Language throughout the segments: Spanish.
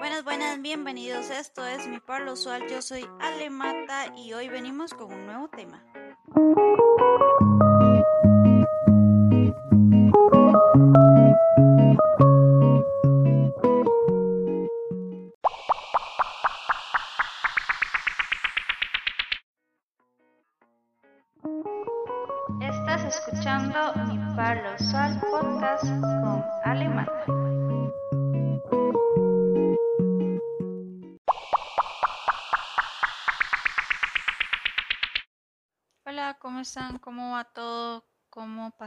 Buenas, buenas, bienvenidos. Esto es Mi Pablo Usual. Yo soy Ale Mata y hoy venimos con un nuevo tema.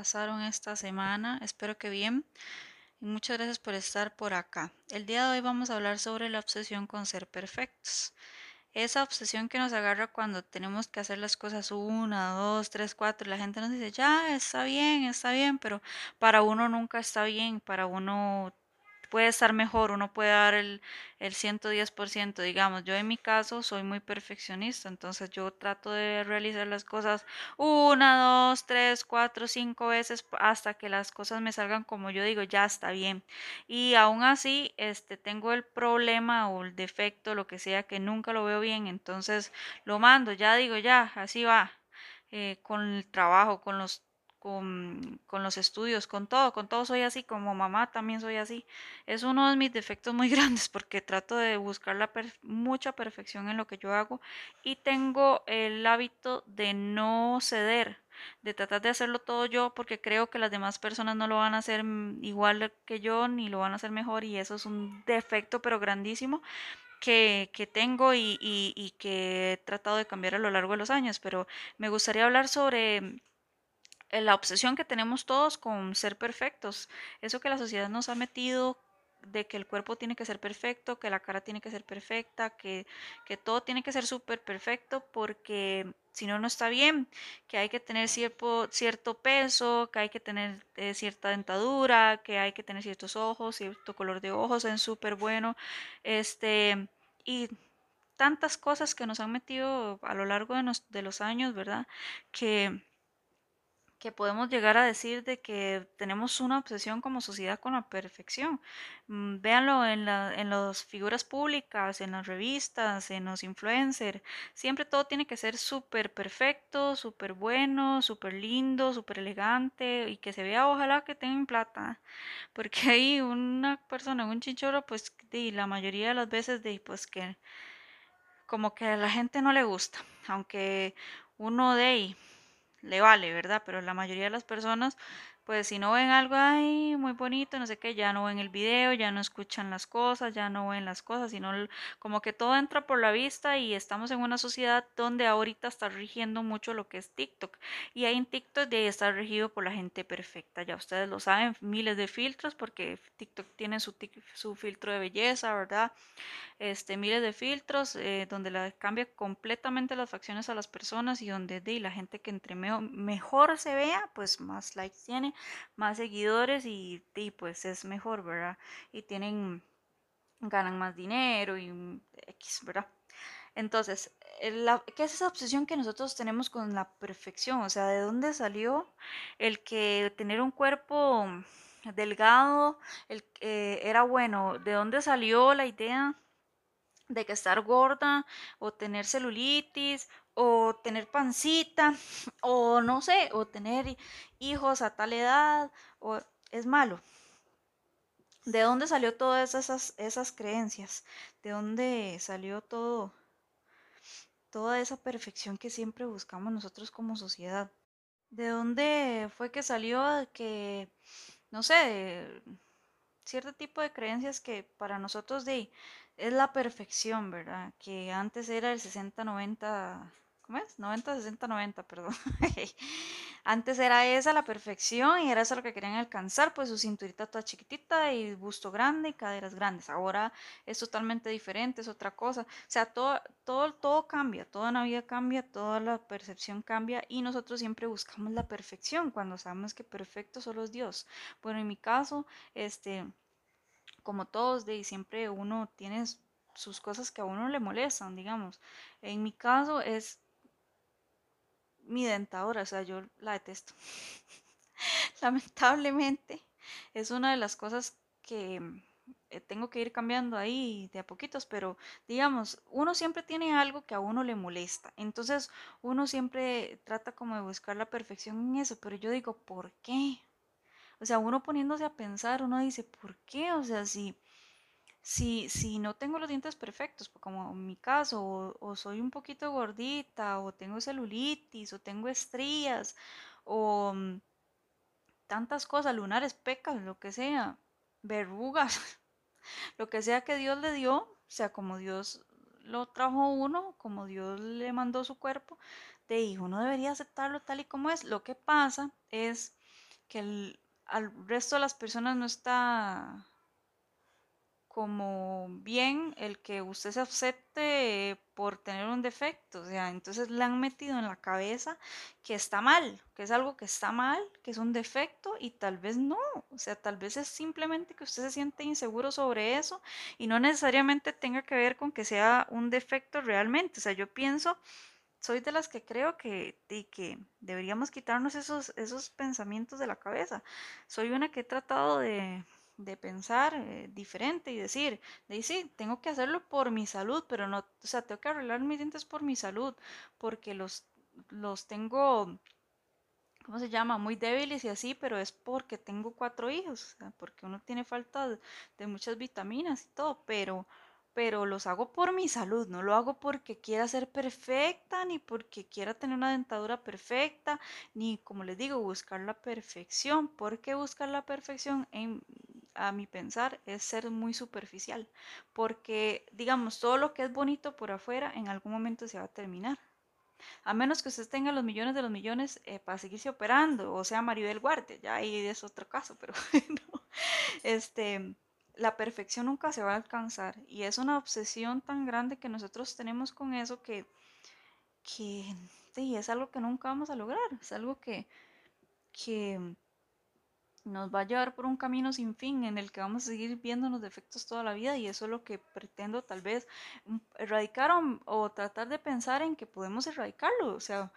Pasaron esta semana? Espero que bien. Y muchas gracias por estar por acá. El día de hoy vamos a hablar sobre la obsesión con ser perfectos. Esa obsesión que nos agarra cuando tenemos que hacer las cosas una, dos, tres, cuatro. La gente nos dice, ya, está bien, está bien, pero para uno nunca está bien. Para uno puede estar mejor, uno puede dar el, el 110%, digamos. Yo en mi caso soy muy perfeccionista, entonces yo trato de realizar las cosas una, dos, tres, cuatro, cinco veces hasta que las cosas me salgan como yo digo, ya está bien. Y aún así, este, tengo el problema o el defecto, lo que sea, que nunca lo veo bien, entonces lo mando, ya digo, ya, así va. eh, con el trabajo, con los con, los estudios, con todo, con todo soy así, como mamá también soy así. Es uno de mis defectos muy grandes porque trato de buscar la mucha perfección en lo que yo hago y tengo el hábito de no ceder, de tratar de hacerlo todo yo porque creo que las demás personas no lo van a hacer igual que yo ni lo van a hacer mejor y eso es un defecto pero grandísimo que, tengo y, y que he tratado de cambiar a lo largo de los años, pero me gustaría hablar sobre la obsesión que tenemos todos con ser perfectos, eso que la sociedad nos ha metido de que el cuerpo tiene que ser perfecto, que la cara tiene que ser perfecta, que, que todo tiene que ser súper perfecto porque si no, no está bien, que hay que tener cierto, cierto peso, que hay que tener eh, cierta dentadura, que hay que tener ciertos ojos, cierto color de ojos en súper bueno, este, y tantas cosas que nos han metido a lo largo de, de los años, ¿verdad? Que que podemos llegar a decir de que tenemos una obsesión como sociedad con la perfección. Mm, Véanlo en la, en las figuras públicas, en las revistas, en los influencers. Siempre todo tiene que ser súper perfecto, súper bueno, súper lindo, súper elegante y que se vea, ojalá que tengan plata. Porque hay una persona, un chinchorro, pues de, la mayoría de las veces de, pues que como que a la gente no le gusta, aunque uno de ahí le vale, ¿verdad? Pero la mayoría de las personas, pues si no ven algo ahí muy bonito, no sé qué, ya no ven el video, ya no escuchan las cosas, ya no ven las cosas, sino como que todo entra por la vista y estamos en una sociedad donde ahorita está rigiendo mucho lo que es TikTok. Y ahí en TikTok de ahí está regido por la gente perfecta, ya ustedes lo saben, miles de filtros porque TikTok tiene su, su filtro de belleza, ¿verdad? este, miles de filtros, eh, donde la, cambia completamente las facciones a las personas y donde de, la gente que entre mejor se vea, pues más likes tiene, más seguidores y, pues es mejor, ¿verdad? Y tienen, ganan más dinero y mm, X, ¿verdad? Entonces, eh, la- ¿qué es esa obsesión que nosotros tenemos con la perfección? O sea, ¿de dónde salió el que tener un cuerpo delgado el, eh, era bueno? ¿De dónde salió la idea? de que estar gorda o tener celulitis o tener pancita o no sé, o tener hijos a tal edad o es malo. ¿De dónde salió todas esas, esas creencias? ¿De dónde salió todo, toda esa perfección que siempre buscamos nosotros como sociedad? ¿De dónde fue que salió que, no sé, cierto tipo de creencias que para nosotros de, es la perfección, ¿verdad? Que antes era el 60-90, ¿cómo es? 90-60-90, perdón. Antes era esa la perfección y era eso lo que querían alcanzar, pues su cinturita toda chiquitita y busto grande y caderas grandes. Ahora es totalmente diferente, es otra cosa. O sea, todo, todo, todo cambia, toda la vida cambia, toda la percepción cambia y nosotros siempre buscamos la perfección cuando sabemos que perfecto solo es Dios. Bueno, en mi caso, este como todos, de siempre uno tiene sus cosas que a uno le molestan, digamos. En mi caso es mi dentadura, o sea, yo la detesto. Lamentablemente es una de las cosas que eh, tengo que ir cambiando ahí de a poquitos, pero digamos, uno siempre tiene algo que a uno le molesta. Entonces, uno siempre trata como de buscar la perfección en eso, pero yo digo, ¿por qué? O sea, uno poniéndose a pensar, uno dice, ¿por qué? O sea, si, si, si no tengo los dientes perfectos, pues, como en mi caso, o, soy un poquito gordita, o tengo celulitis, o tengo estrías, o mm, tantas cosas, lunares, pecas, lo que sea, verrugas, lo que sea que Dios le dio, o sea, como Dios lo trajo uno, como Dios le mandó su cuerpo, de hijo, uno debería aceptarlo tal y como es. Lo que pasa es que al resto de las personas no está como bien el que usted se acepte por tener un defecto, o sea, entonces le han metido en la cabeza que está mal, que es algo que está mal, que es un defecto y tal vez no, o sea, tal vez es simplemente que usted se siente inseguro sobre eso y no necesariamente tenga que ver con que sea un defecto realmente, o sea, yo pienso soy de las que creo que, que deberíamos quitarnos esos, esos pensamientos de la cabeza. Soy una que he tratado de, de pensar eh, diferente y decir, de tengo que hacerlo por mi salud, pero no, o sea, tengo que arreglar mis dientes por mi salud, porque los, los tengo, ¿cómo se llama? Muy débiles y así, pero es porque tengo cuatro hijos, o sea, porque uno tiene falta de, de muchas vitaminas y todo, pero pero los hago por mi salud, no lo hago porque quiera ser perfecta, ni porque quiera tener una dentadura perfecta, ni como les digo, buscar la perfección, porque buscar la perfección en, a mi pensar es ser muy superficial, porque digamos, todo lo que es bonito por afuera en algún momento se va a terminar. A menos que usted tenga los millones de los millones eh, para seguirse operando, o sea, Maribel Guarte, ya ahí es otro caso, pero bueno, este, la perfección nunca se va a alcanzar y es una obsesión tan grande que nosotros tenemos con eso que, que sí, es algo que nunca vamos a lograr, es algo que, que nos va a llevar por un camino sin fin en el que vamos a seguir viendo los defectos toda la vida y eso es lo que pretendo tal vez erradicar o, o tratar de pensar en que podemos erradicarlo, o sea,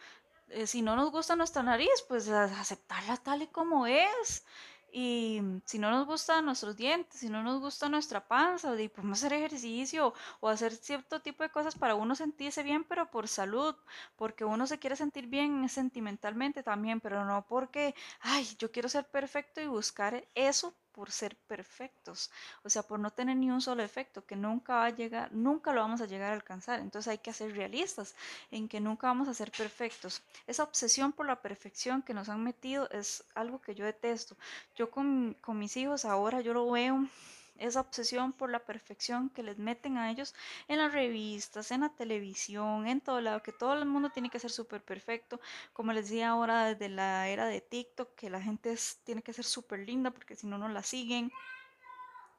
eh, si no nos gusta nuestra nariz, pues aceptarla tal y como es y si no nos gustan nuestros dientes, si no nos gusta nuestra panza, podemos hacer ejercicio o hacer cierto tipo de cosas para uno sentirse bien, pero por salud, porque uno se quiere sentir bien sentimentalmente también, pero no porque, ay, yo quiero ser perfecto y buscar eso por ser perfectos, o sea, por no tener ni un solo efecto, que nunca va a llegar, nunca lo vamos a llegar a alcanzar. Entonces hay que ser realistas en que nunca vamos a ser perfectos. Esa obsesión por la perfección que nos han metido es algo que yo detesto. Yo con, con mis hijos ahora yo lo veo esa obsesión por la perfección que les meten a ellos en las revistas, en la televisión, en todo lado, que todo el mundo tiene que ser súper perfecto, como les decía ahora desde la era de TikTok, que la gente tiene que ser súper linda porque si no, no la siguen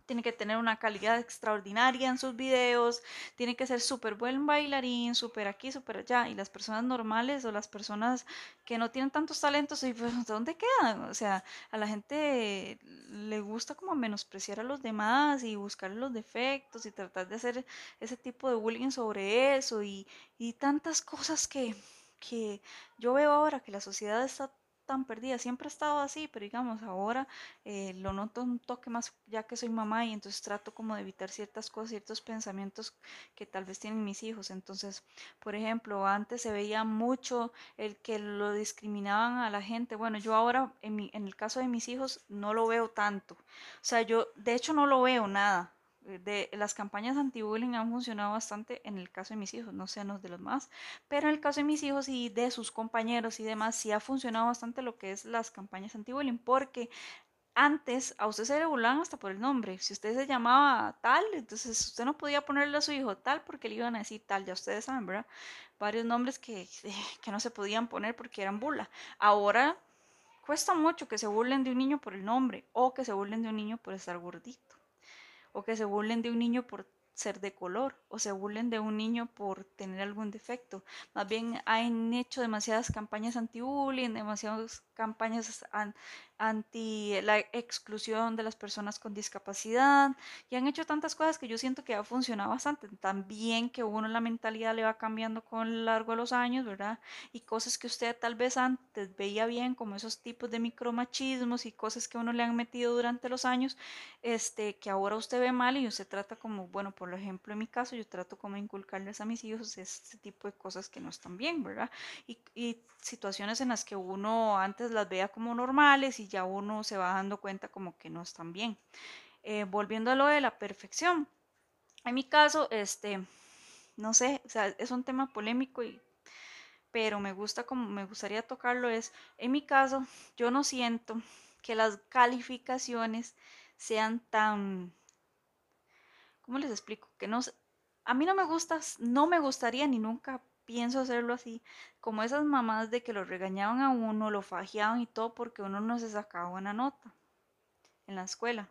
tiene que tener una calidad extraordinaria en sus videos, tiene que ser súper buen bailarín, súper aquí, súper allá. Y las personas normales o las personas que no tienen tantos talentos, ¿y pues, dónde quedan? O sea, a la gente le gusta como menospreciar a los demás y buscar los defectos y tratar de hacer ese tipo de bullying sobre eso y, y tantas cosas que, que yo veo ahora que la sociedad está tan perdida, siempre he estado así, pero digamos, ahora eh, lo noto un toque más ya que soy mamá y entonces trato como de evitar ciertas cosas, ciertos pensamientos que tal vez tienen mis hijos. Entonces, por ejemplo, antes se veía mucho el que lo discriminaban a la gente. Bueno, yo ahora en, en el caso de mis hijos no lo veo tanto. O sea, yo de hecho no lo veo nada de las campañas anti-bullying han funcionado bastante en el caso de mis hijos, no sé los de los más, pero en el caso de mis hijos y de sus compañeros y demás, sí ha funcionado bastante lo que es las campañas anti-bullying, porque antes a usted se le burlaban hasta por el nombre. Si usted se llamaba tal, entonces usted no podía ponerle a su hijo tal porque le iban a decir tal, ya ustedes saben, ¿verdad? Varios nombres que, que no se podían poner porque eran burla. Ahora cuesta mucho que se burlen de un niño por el nombre o que se burlen de un niño por estar gordito o que se burlen de un niño por ser de color o se burlen de un niño por tener algún defecto. Más bien han hecho demasiadas campañas anti-bullying, demasiadas campañas anti la exclusión de las personas con discapacidad y han hecho tantas cosas que yo siento que ha funcionado bastante. También que uno la mentalidad le va cambiando con el largo de los años, ¿verdad? Y cosas que usted tal vez antes veía bien, como esos tipos de micromachismos y cosas que uno le han metido durante los años, este, que ahora usted ve mal y usted trata como, bueno, por ejemplo, en mi caso, yo trato como inculcarles a mis hijos este tipo de cosas que no están bien, ¿verdad? Y, y situaciones en las que uno antes las veía como normales y ya uno se va dando cuenta como que no están bien. Eh, volviendo a lo de la perfección. En mi caso, este, no sé, es un tema polémico y pero me gusta como me gustaría tocarlo es en mi caso yo no siento que las calificaciones sean tan ¿cómo les explico? Que no a mí no me gusta, no me gustaría ni nunca pienso hacerlo así, como esas mamás de que lo regañaban a uno, lo fajeaban y todo porque uno no se sacaba buena nota en la escuela.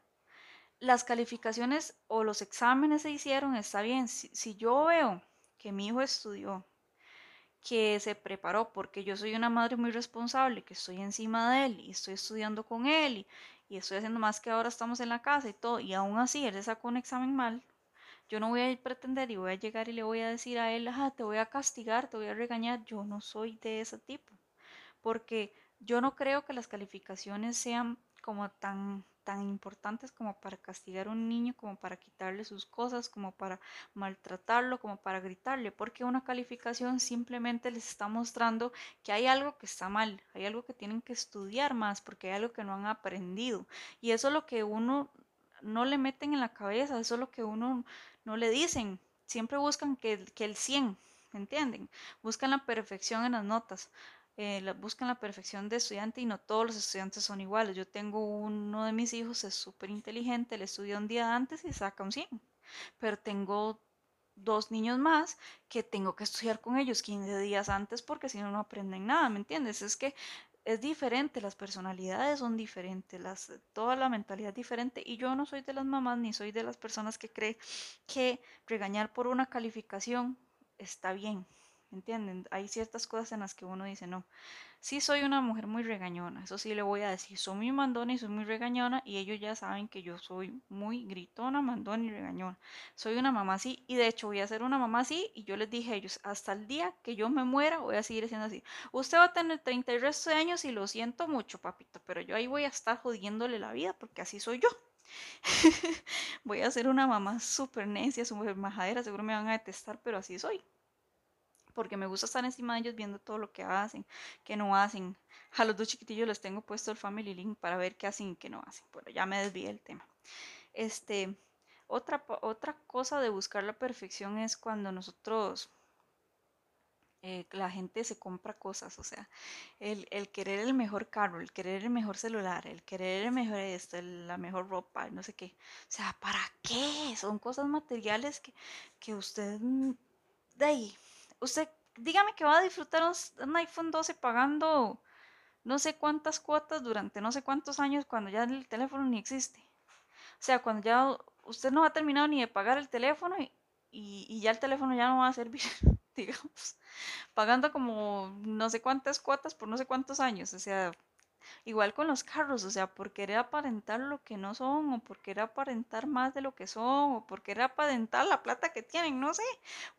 Las calificaciones o los exámenes se hicieron, está bien. Si, yo veo que mi hijo estudió, que se preparó, porque yo soy una madre muy responsable, que estoy encima de él y estoy estudiando con él y, y estoy haciendo más que ahora estamos en la casa y todo, y aún así él le sacó un examen mal, yo no voy a pretender y voy a llegar y le voy a decir a él, te voy a castigar, te voy a regañar. Yo no soy de ese tipo. Porque yo no creo que las calificaciones sean como tan tan importantes como para castigar a un niño, como para quitarle sus cosas, como para maltratarlo, como para gritarle, porque una calificación simplemente les está mostrando que hay algo que está mal, hay algo que tienen que estudiar más, porque hay algo que no han aprendido. Y eso es lo que uno no le meten en la cabeza, eso es lo que uno no le dicen. Siempre buscan que, que el 100, ¿me entienden? Buscan la perfección en las notas. Eh, buscan la perfección de estudiante y no todos los estudiantes son iguales. Yo tengo uno de mis hijos, es súper inteligente, le estudia un día antes y saca un 100. Pero tengo dos niños más que tengo que estudiar con ellos 15 días antes porque si no, no aprenden nada, ¿me entiendes? Es que es diferente, las personalidades son diferentes, las, toda la mentalidad es diferente y yo no soy de las mamás ni soy de las personas que cree que regañar por una calificación está bien, ¿entienden? Hay ciertas cosas en las que uno dice no. Sí soy una mujer muy regañona, eso sí le voy a decir, soy muy mandona y soy muy regañona y ellos ya saben que yo soy muy gritona, mandona y regañona. Soy una mamá así y de hecho voy a ser una mamá así y yo les dije a ellos, hasta el día que yo me muera voy a seguir siendo así. Usted va a tener 30 y resto de años y lo siento mucho, papito, pero yo ahí voy a estar jodiéndole la vida porque así soy yo. voy a ser una mamá súper necia, súper majadera, seguro me van a detestar, pero así soy porque me gusta estar encima de ellos viendo todo lo que hacen, que no hacen. A los dos chiquitillos les tengo puesto el Family Link para ver qué hacen y qué no hacen. Bueno, ya me desvié el tema. Este, otra, otra cosa de buscar la perfección es cuando nosotros eh, la gente se compra cosas, o sea, el, el, querer el mejor carro, el querer el mejor celular, el querer el mejor esto, la mejor ropa, no sé qué. O sea, ¿para qué? Son cosas materiales que, que usted mm, de ahí usted dígame que va a disfrutar un, iPhone 12 pagando no sé cuántas cuotas durante no sé cuántos años cuando ya el teléfono ni existe. O sea, cuando ya usted no ha terminado ni de pagar el teléfono y, y ya el teléfono ya no va a servir, digamos, pagando como no sé cuántas cuotas por no sé cuántos años. O sea, Igual con los carros, o sea, por querer aparentar lo que no son, o por querer aparentar más de lo que son, o por querer aparentar la plata que tienen, no sé.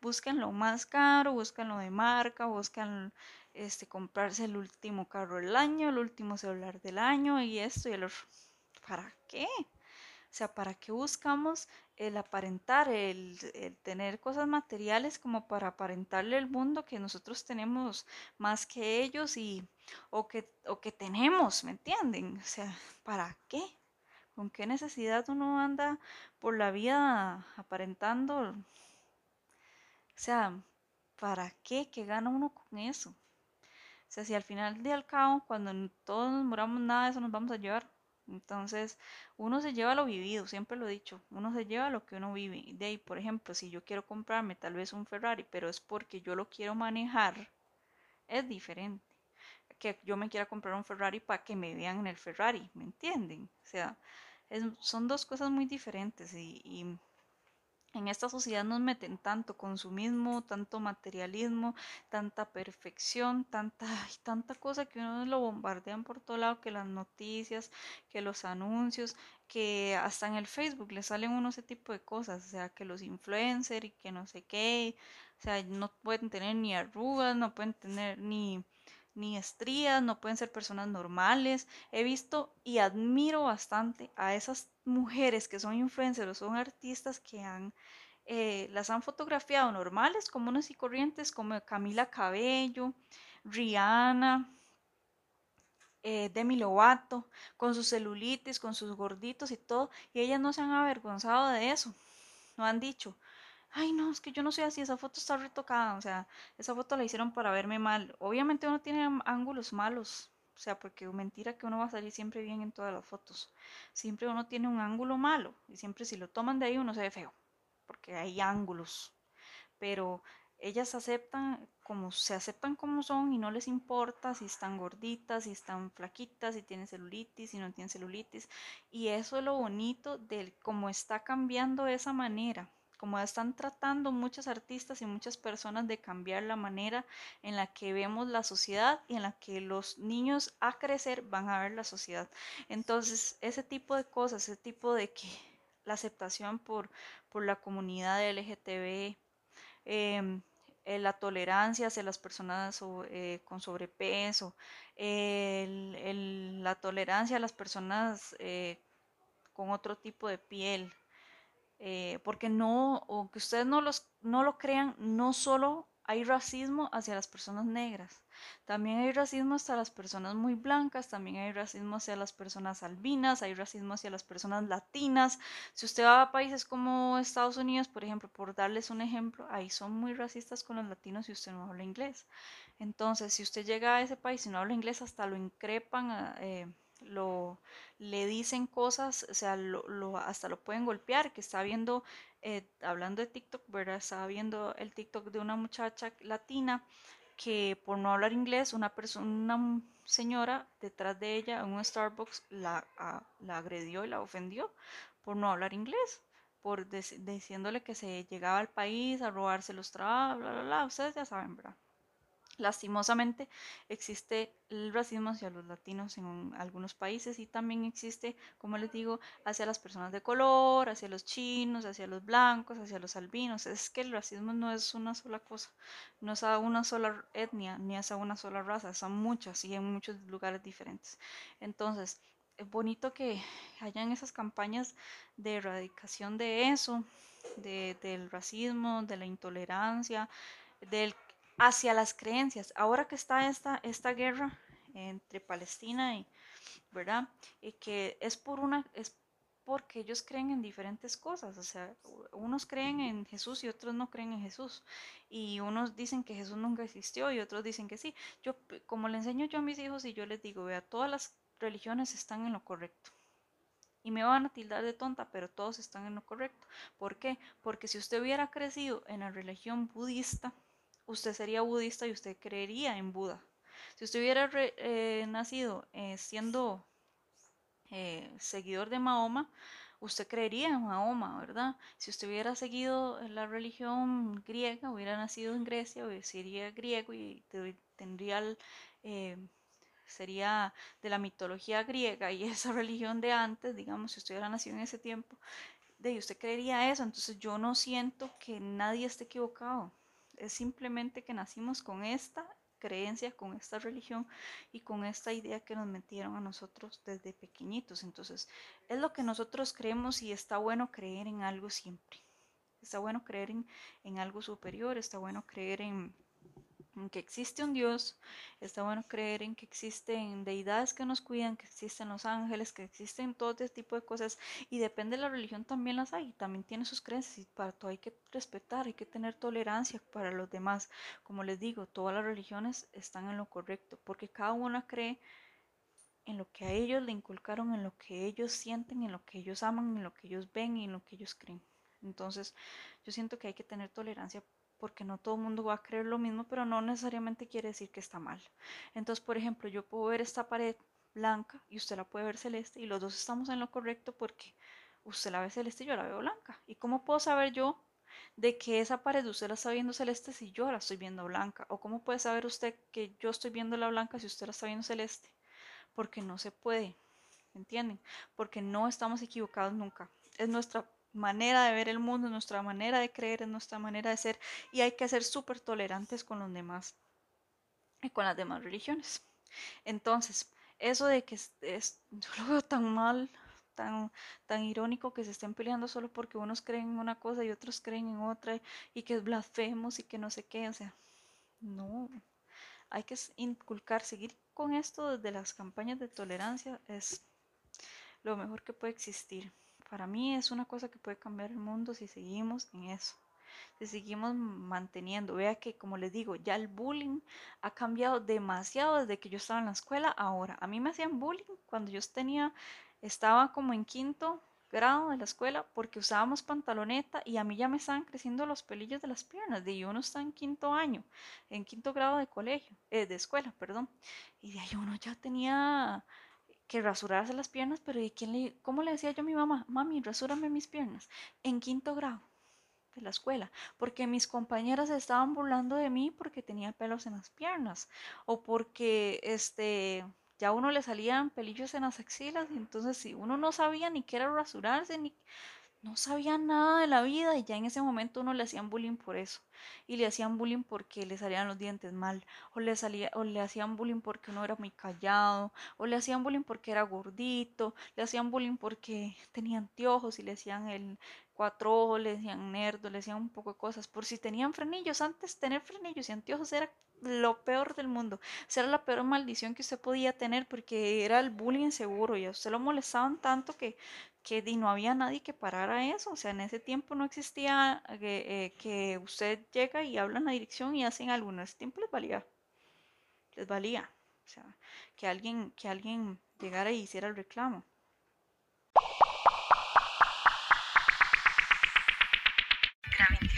Buscan lo más caro, buscan lo de marca, buscan este, comprarse el último carro del año, el último celular del año, y esto y el otro. ¿Para qué? O sea, ¿para qué buscamos el aparentar, el, tener cosas materiales como para aparentarle al mundo que nosotros tenemos más que ellos y o que, o que tenemos, ¿me entienden? O sea, ¿para qué? ¿Con qué necesidad uno anda por la vida aparentando? O sea, ¿para qué? ¿Qué gana uno con eso? O sea, si al final del cabo, cuando todos nos moramos, nada de eso nos vamos a llevar. Entonces, uno se lleva lo vivido, siempre lo he dicho, uno se lleva lo que uno vive. De ahí, por ejemplo, si yo quiero comprarme tal vez un Ferrari, pero es porque yo lo quiero manejar, es diferente que yo me quiera comprar un Ferrari para que me vean en el Ferrari, ¿me entienden? O sea, son dos cosas muy diferentes y, en esta sociedad nos meten tanto consumismo, tanto materialismo, tanta perfección, tanta, tanta cosa que uno lo bombardean por todo lado, que las noticias, que los anuncios, que hasta en el Facebook le salen uno ese tipo de cosas, o sea, que los influencers y que no sé qué, o sea, no pueden tener ni arrugas, no pueden tener ni ni estrías, no pueden ser personas normales. He visto y admiro bastante a esas mujeres que son influencers o son artistas que han, eh, las han fotografiado normales, comunes y corrientes, como Camila Cabello, Rihanna, eh, Demi Lovato, con sus celulitis, con sus gorditos y todo, y ellas no se han avergonzado de eso. No han dicho, ay no, es que yo no soy así, esa foto está retocada, o sea, esa foto la hicieron para verme mal. Obviamente uno tiene ángulos malos, o sea, porque mentira que uno va a salir siempre bien en todas las fotos. Siempre uno tiene un ángulo malo y siempre si lo toman de ahí uno se ve feo, porque hay ángulos. Pero ellas aceptan como se aceptan como son y no les importa si están gorditas, si están flaquitas, si tienen celulitis, si no tienen celulitis. Y eso es lo bonito de cómo está cambiando esa manera como están tratando muchos artistas y muchas personas de cambiar la manera en la que vemos la sociedad y en la que los niños a crecer van a ver la sociedad. Entonces, ese tipo de cosas, ese tipo de que la aceptación por, por la comunidad LGTB, em, eh, la tolerancia hacia las personas eh, con sobrepeso, la tolerancia a las personas eh, con otro tipo de piel, eh, porque no, o que ustedes no, los, no lo crean, no solo hay racismo hacia las personas negras, también hay racismo hacia las personas muy blancas, también hay racismo hacia las personas albinas, hay racismo hacia las personas latinas. Si usted va a países como Estados Unidos, por ejemplo, por darles un ejemplo, ahí son muy racistas con los latinos y usted no habla inglés. Entonces, si usted llega a ese país y no habla inglés, hasta lo increpan. Eh, lo, le dicen cosas, o sea, lo, hasta lo pueden golpear, que está viendo, eh, hablando de TikTok, ¿verdad? Estaba viendo el TikTok de una muchacha latina que por no hablar inglés, una persona, una señora detrás de ella en un Starbucks la, la agredió y la ofendió por no hablar inglés, por diciéndole que se llegaba al país a robarse los trabajos, bla, bla, bla, ustedes ya saben, ¿verdad? Lastimosamente existe el racismo hacia los latinos en algunos países y también existe, como les digo, hacia las personas de color, hacia los chinos, hacia los blancos, hacia los albinos. Es que el racismo no es una sola cosa, no es a una sola etnia ni es a una sola raza, son muchas y en muchos lugares diferentes. Entonces, es bonito que hayan esas campañas de erradicación de eso, del racismo, de la intolerancia, del hacia las creencias. Ahora que está esta, esta guerra entre Palestina y, ¿verdad? Y que es por una, es porque ellos creen en diferentes cosas, o sea, unos creen en Jesús y otros no creen en Jesús, y unos dicen que Jesús nunca existió y otros dicen que sí. Yo, como le enseño yo a mis hijos y yo les digo, vea, todas las religiones están en lo correcto. Y me van a tildar de tonta, pero todos están en lo correcto. ¿Por qué? Porque si usted hubiera crecido en la religión budista, usted sería budista y usted creería en Buda. Si usted hubiera eh, nacido eh, siendo eh, seguidor de Mahoma, usted creería en Mahoma, ¿verdad? Si usted hubiera seguido la religión griega, hubiera nacido en Grecia, sería griego y tendría sería de la mitología griega y esa religión de antes, digamos, si usted hubiera nacido en ese tiempo, de usted creería eso, entonces yo no siento que nadie esté equivocado es simplemente que nacimos con esta creencia, con esta religión y con esta idea que nos metieron a nosotros desde pequeñitos. Entonces, es lo que nosotros creemos y está bueno creer en algo siempre. Está bueno creer en, en algo superior, está bueno creer en, que existe un Dios, está bueno creer en que existen deidades que nos cuidan, que existen los ángeles, que existen todo este tipo de cosas y depende de la religión también las hay, también tiene sus creencias y para todo hay que respetar, hay que tener tolerancia para los demás. Como les digo, todas las religiones están en lo correcto porque cada una cree en lo que a ellos le inculcaron, en lo que ellos sienten, en lo que ellos aman, en lo que ellos ven y en lo que ellos creen. Entonces, yo siento que hay que tener tolerancia porque no todo el mundo va a creer lo mismo, pero no necesariamente quiere decir que está mal. Entonces, por ejemplo, yo puedo ver esta pared blanca y usted la puede ver celeste y los dos estamos en lo correcto porque usted la ve celeste y yo la veo blanca. ¿Y cómo puedo saber yo de que esa pared usted la está viendo celeste si yo la estoy viendo blanca? ¿O cómo puede saber usted que yo estoy viendo la blanca si usted la está viendo celeste? Porque no se puede, ¿entienden? Porque no estamos equivocados nunca. Es nuestra manera de ver el mundo, es nuestra manera de creer, es nuestra manera de ser y hay que ser súper tolerantes con los demás y con las demás religiones. Entonces, eso de que es, yo lo veo tan mal, tan, tan irónico que se estén peleando solo porque unos creen en una cosa y otros creen en otra y que es blasfemos y que no sé qué, o sea, no, hay que inculcar, seguir con esto desde las campañas de tolerancia es lo mejor que puede existir. Para mí es una cosa que puede cambiar el mundo si seguimos en eso si seguimos manteniendo. Vea que, como les digo, ya el bullying ha cambiado demasiado desde que yo estaba en la escuela. Ahora, a mí me hacían bullying cuando yo tenía, estaba como en quinto grado de la escuela porque usábamos pantaloneta y a mí ya me estaban creciendo los pelillos de las piernas. De uno está en quinto año, en quinto grado de colegio, eh, de escuela, perdón. Y de ahí uno ya tenía que rasurarse las piernas, pero ¿y quién le, cómo le decía yo a mi mamá? Mami, rasúrame mis piernas. En quinto grado de la escuela, porque mis compañeras estaban burlando de mí porque tenía pelos en las piernas o porque este ya uno le salían pelillos en las axilas y entonces si uno no sabía ni qué era rasurarse ni no sabía nada de la vida y ya en ese momento uno le hacían bullying por eso y le hacían bullying porque le salían los dientes mal o le salía o le hacían bullying porque uno era muy callado o le hacían bullying porque era gordito le hacían bullying porque tenía anteojos y le hacían el cuatro ojos le decían nerdo le decían un poco de cosas por si tenían frenillos antes tener frenillos y anteojos era lo peor del mundo. Era la peor maldición que usted podía tener porque era el bullying seguro y a usted lo molestaban tanto que que no había nadie que parara eso, o sea, en ese tiempo no existía eh, que usted llega y habla en la dirección y hacen algo, en ese tiempo les valía, les valía, o sea, que alguien, que alguien llegara y hiciera el reclamo.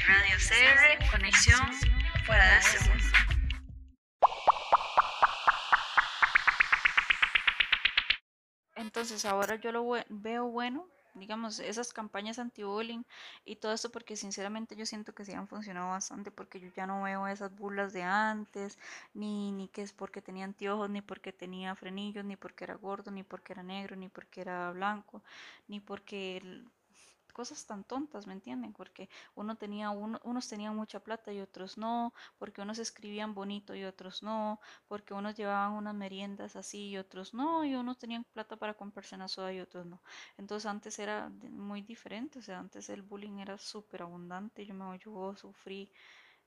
Radio conexión fuera de Entonces ahora yo lo veo bueno, digamos, esas campañas anti-bullying y todo esto porque sinceramente yo siento que sí han funcionado bastante porque yo ya no veo esas burlas de antes, ni, ni que es porque tenía anteojos, ni porque tenía frenillos, ni porque era gordo, ni porque era negro, ni porque era blanco, ni porque cosas tan tontas, ¿me entienden? Porque uno tenía, unos tenían mucha plata y otros no, porque unos escribían bonito y otros no, porque unos llevaban unas meriendas así y otros no, y unos tenían plata para comprarse una soda y otros no. Entonces antes era muy diferente, o sea, antes el bullying era súper abundante, yo me yo sufrí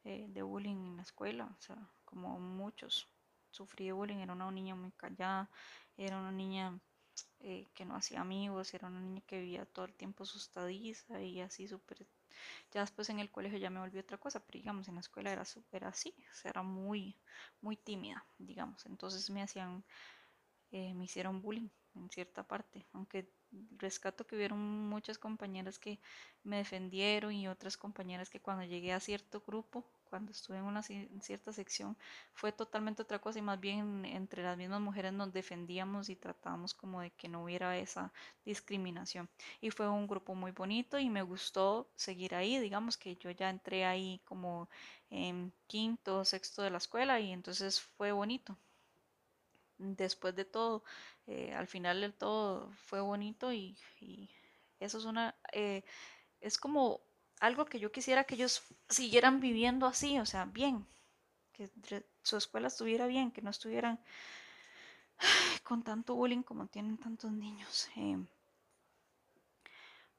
eh, de bullying en la escuela, o sea, como muchos. Sufrí de bullying, era una niña muy callada, era una niña eh, que no hacía amigos, era una niña que vivía todo el tiempo asustadiza y así súper... Ya después en el colegio ya me volvió otra cosa, pero digamos en la escuela era súper así, o sea, era muy, muy tímida, digamos. Entonces me hacían, eh, me hicieron bullying en cierta parte, aunque rescato que hubieron muchas compañeras que me defendieron y otras compañeras que cuando llegué a cierto grupo, cuando estuve en una cierta sección, fue totalmente otra cosa y más bien entre las mismas mujeres nos defendíamos y tratábamos como de que no hubiera esa discriminación. Y fue un grupo muy bonito y me gustó seguir ahí, digamos que yo ya entré ahí como en quinto, sexto de la escuela y entonces fue bonito. Después de todo, eh, al final del todo fue bonito y, eso es una, eh, es como algo que yo quisiera que ellos siguieran viviendo así, o sea, bien, que su escuela estuviera bien, que no estuvieran con tanto bullying como tienen tantos niños. Eh,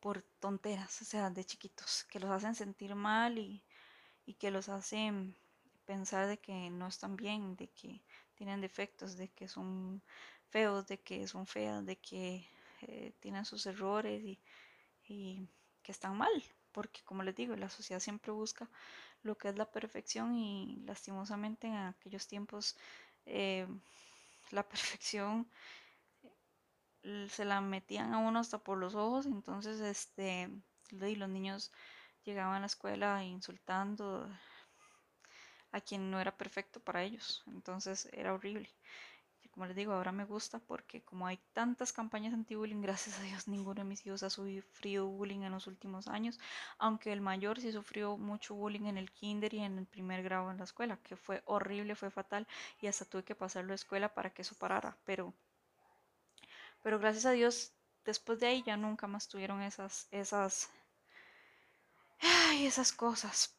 por tonteras, o sea, de chiquitos, que los hacen sentir mal y, que los hacen pensar de que no están bien, de que tienen defectos, de que son feos, de que son feas, de que eh, tienen sus errores y, que están mal, porque como les digo, la sociedad siempre busca lo que es la perfección y lastimosamente en aquellos tiempos eh, la perfección eh, se la metían a uno hasta por los ojos, entonces este, los niños llegaban a la escuela insultando a quien no era perfecto para ellos, entonces era horrible como les digo, ahora me gusta porque como hay tantas campañas anti-bullying, gracias a Dios ninguno de mis hijos ha sufrido bullying en los últimos años, aunque el mayor sí sufrió mucho bullying en el kinder y en el primer grado en la escuela, que fue horrible, fue fatal y hasta tuve que pasarlo a escuela para que eso parara, pero, pero gracias a Dios después de ahí ya nunca más tuvieron esas, esas, ay, esas cosas.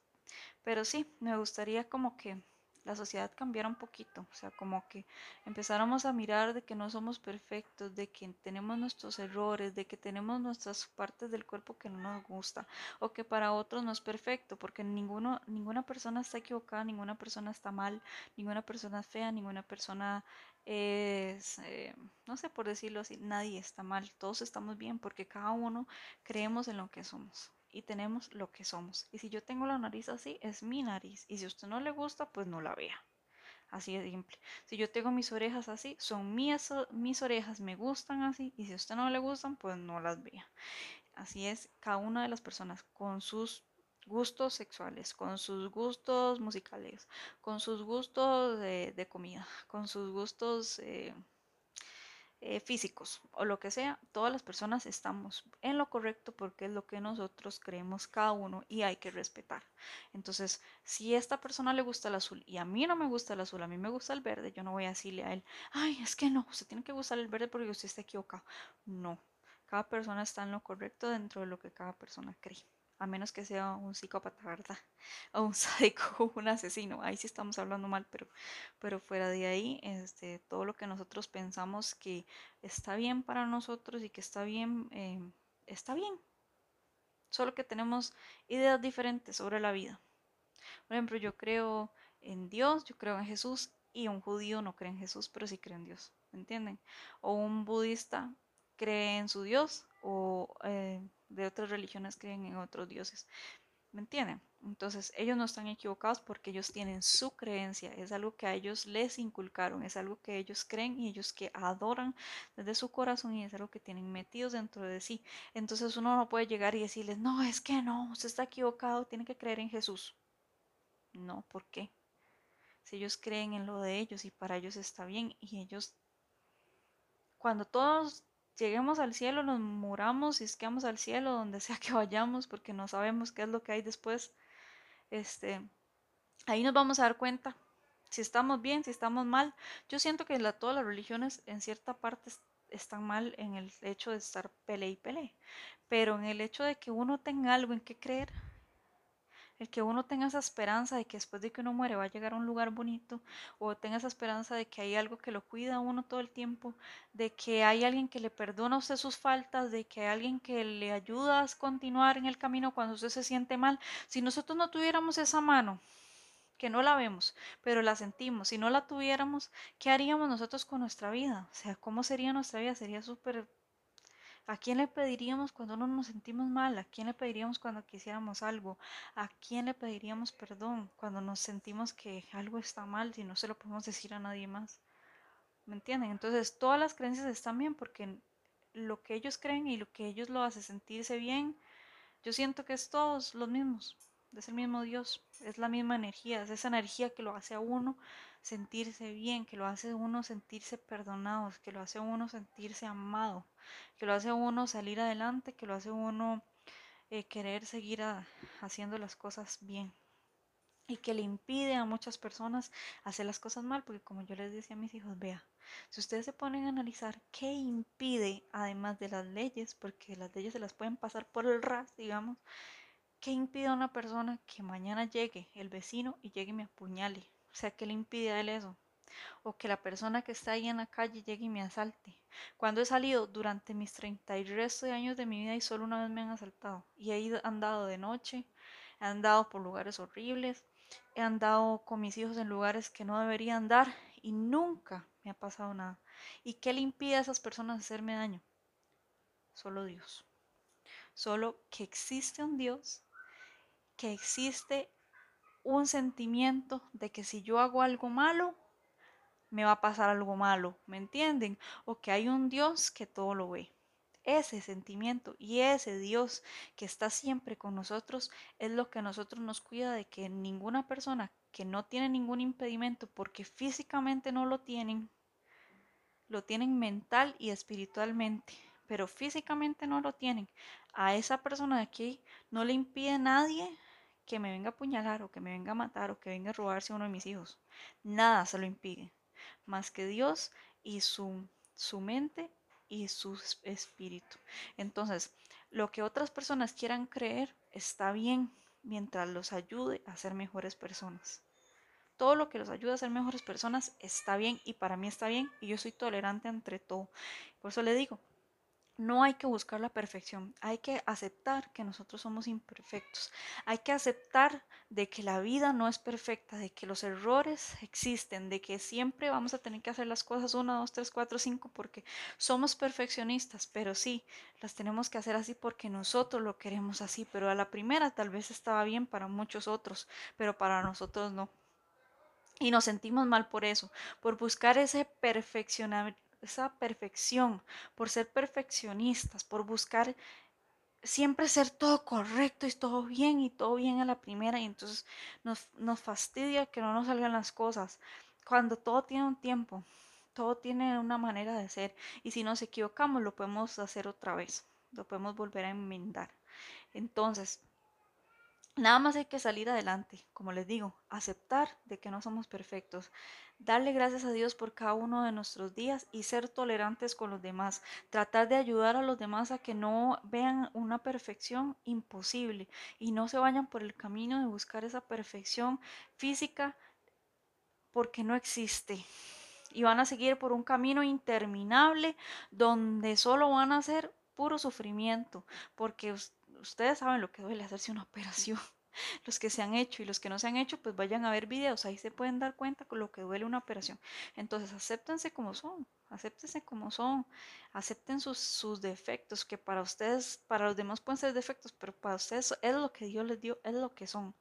Pero sí, me gustaría como que la sociedad cambiara un poquito, o sea, como que empezáramos a mirar de que no somos perfectos, de que tenemos nuestros errores, de que tenemos nuestras partes del cuerpo que no nos gusta o que para otros no es perfecto, porque ninguno, ninguna persona está equivocada, ninguna persona está mal, ninguna persona es fea, ninguna persona es, eh, no sé por decirlo así, nadie está mal, todos estamos bien porque cada uno creemos en lo que somos y tenemos lo que somos. Y si yo tengo la nariz así, es mi nariz. Y si a usted no le gusta, pues no la vea. Así de simple. Si yo tengo mis orejas así, son mías, mis orejas me gustan así. Y si a usted no le gustan, pues no las vea. Así es cada una de las personas con sus gustos sexuales, con sus gustos musicales, con sus gustos de, de comida, con sus gustos... Eh, eh, físicos o lo que sea, todas las personas estamos en lo correcto porque es lo que nosotros creemos cada uno y hay que respetar. Entonces, si a esta persona le gusta el azul y a mí no me gusta el azul, a mí me gusta el verde, yo no voy a decirle a él, ay, es que no, usted tiene que gustar el verde porque usted está equivocado. No, cada persona está en lo correcto dentro de lo que cada persona cree a menos que sea un psicópata, ¿verdad? O un sádico, un asesino. Ahí sí estamos hablando mal, pero, pero fuera de ahí, este, todo lo que nosotros pensamos que está bien para nosotros y que está bien, eh, está bien. Solo que tenemos ideas diferentes sobre la vida. Por ejemplo, yo creo en Dios, yo creo en Jesús y un judío no cree en Jesús, pero sí cree en Dios. ¿Me entienden? O un budista cree en su Dios o eh, de otras religiones creen en otros dioses. ¿Me entienden? Entonces ellos no están equivocados porque ellos tienen su creencia, es algo que a ellos les inculcaron, es algo que ellos creen y ellos que adoran desde su corazón y es algo que tienen metidos dentro de sí. Entonces uno no puede llegar y decirles, no, es que no, usted está equivocado, tiene que creer en Jesús. No, ¿por qué? Si ellos creen en lo de ellos y para ellos está bien y ellos, cuando todos lleguemos al cielo, nos muramos y es que vamos al cielo, donde sea que vayamos, porque no sabemos qué es lo que hay después. Este, ahí nos vamos a dar cuenta si estamos bien, si estamos mal. Yo siento que la, todas las religiones en cierta parte están mal en el hecho de estar pele y pele, pero en el hecho de que uno tenga algo en qué creer, el que uno tenga esa esperanza de que después de que uno muere va a llegar a un lugar bonito, o tenga esa esperanza de que hay algo que lo cuida a uno todo el tiempo, de que hay alguien que le perdona a usted sus faltas, de que hay alguien que le ayuda a continuar en el camino cuando usted se siente mal. Si nosotros no tuviéramos esa mano, que no la vemos, pero la sentimos, si no la tuviéramos, ¿qué haríamos nosotros con nuestra vida? O sea, ¿cómo sería nuestra vida? Sería súper ¿A quién le pediríamos cuando no nos sentimos mal? ¿A quién le pediríamos cuando quisiéramos algo? ¿A quién le pediríamos perdón cuando nos sentimos que algo está mal y no se lo podemos decir a nadie más? ¿Me entienden? Entonces todas las creencias están bien porque lo que ellos creen y lo que ellos lo hace sentirse bien, yo siento que es todos los mismos, es el mismo Dios, es la misma energía, es esa energía que lo hace a uno sentirse bien, que lo hace uno sentirse perdonado, que lo hace uno sentirse amado, que lo hace uno salir adelante, que lo hace uno eh, querer seguir haciendo las cosas bien. Y que le impide a muchas personas hacer las cosas mal, porque como yo les decía a mis hijos, vea, si ustedes se ponen a analizar qué impide, además de las leyes, porque las leyes se las pueden pasar por el ras, digamos, qué impide a una persona que mañana llegue el vecino y llegue y me apuñale, o sea, ¿qué le impide a él eso? O que la persona que está ahí en la calle llegue y me asalte. Cuando he salido durante mis 30 y resto de años de mi vida y solo una vez me han asaltado. Y he andado de noche, he andado por lugares horribles, he andado con mis hijos en lugares que no debería andar y nunca me ha pasado nada. ¿Y qué le impide a esas personas hacerme daño? Solo Dios. Solo que existe un Dios, que existe un sentimiento de que si yo hago algo malo, me va a pasar algo malo, ¿me entienden? O que hay un Dios que todo lo ve. Ese sentimiento y ese Dios que está siempre con nosotros es lo que a nosotros nos cuida de que ninguna persona que no tiene ningún impedimento porque físicamente no lo tienen, lo tienen mental y espiritualmente, pero físicamente no lo tienen. A esa persona de aquí no le impide nadie que me venga a apuñalar o que me venga a matar o que venga a robarse a uno de mis hijos. Nada se lo impide, más que Dios y su, su mente y su espíritu. Entonces, lo que otras personas quieran creer está bien mientras los ayude a ser mejores personas. Todo lo que los ayude a ser mejores personas está bien y para mí está bien y yo soy tolerante entre todo. Por eso le digo, no hay que buscar la perfección, hay que aceptar que nosotros somos imperfectos, hay que aceptar de que la vida no es perfecta, de que los errores existen, de que siempre vamos a tener que hacer las cosas una, dos, tres, cuatro, cinco, porque somos perfeccionistas, pero sí, las tenemos que hacer así porque nosotros lo queremos así, pero a la primera tal vez estaba bien para muchos otros, pero para nosotros no. Y nos sentimos mal por eso, por buscar ese perfeccionamiento esa perfección, por ser perfeccionistas, por buscar siempre ser todo correcto y todo bien y todo bien a la primera y entonces nos, nos fastidia que no nos salgan las cosas cuando todo tiene un tiempo, todo tiene una manera de ser y si nos equivocamos lo podemos hacer otra vez, lo podemos volver a enmendar. Entonces, Nada más hay que salir adelante, como les digo, aceptar de que no somos perfectos, darle gracias a Dios por cada uno de nuestros días y ser tolerantes con los demás, tratar de ayudar a los demás a que no vean una perfección imposible y no se vayan por el camino de buscar esa perfección física porque no existe. Y van a seguir por un camino interminable donde solo van a ser puro sufrimiento, porque ustedes saben lo que duele hacerse una operación. Los que se han hecho y los que no se han hecho, pues vayan a ver videos, ahí se pueden dar cuenta con lo que duele una operación. Entonces, acéptense como son, acéptense como son, acepten sus, sus defectos, que para ustedes, para los demás pueden ser defectos, pero para ustedes es lo que Dios les dio, es lo que son.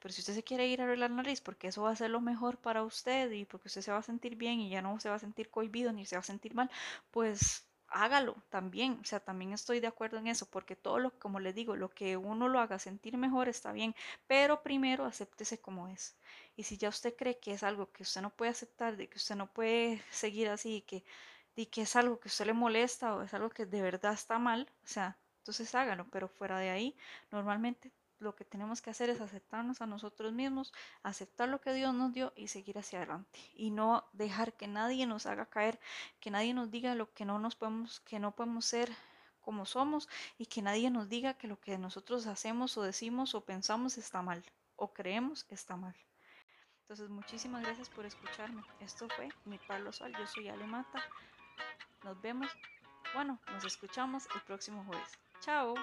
Pero si usted se quiere ir a arreglar la nariz porque eso va a ser lo mejor para usted y porque usted se va a sentir bien y ya no se va a sentir cohibido ni se va a sentir mal, pues hágalo también, o sea, también estoy de acuerdo en eso, porque todo lo, como les digo, lo que uno lo haga sentir mejor está bien, pero primero acéptese como es. Y si ya usted cree que es algo que usted no puede aceptar, de que usted no puede seguir así, que, y que es algo que usted le molesta o es algo que de verdad está mal, o sea, entonces hágalo, pero fuera de ahí, normalmente lo que tenemos que hacer es aceptarnos a nosotros mismos, aceptar lo que Dios nos dio y seguir hacia adelante y no dejar que nadie nos haga caer, que nadie nos diga lo que no nos podemos, que no podemos ser como somos y que nadie nos diga que lo que nosotros hacemos o decimos o pensamos está mal o creemos está mal. Entonces, muchísimas gracias por escucharme. Esto fue Mi Palo Sol. Yo soy Ale Mata. Nos vemos. Bueno, nos escuchamos el próximo jueves. Chao.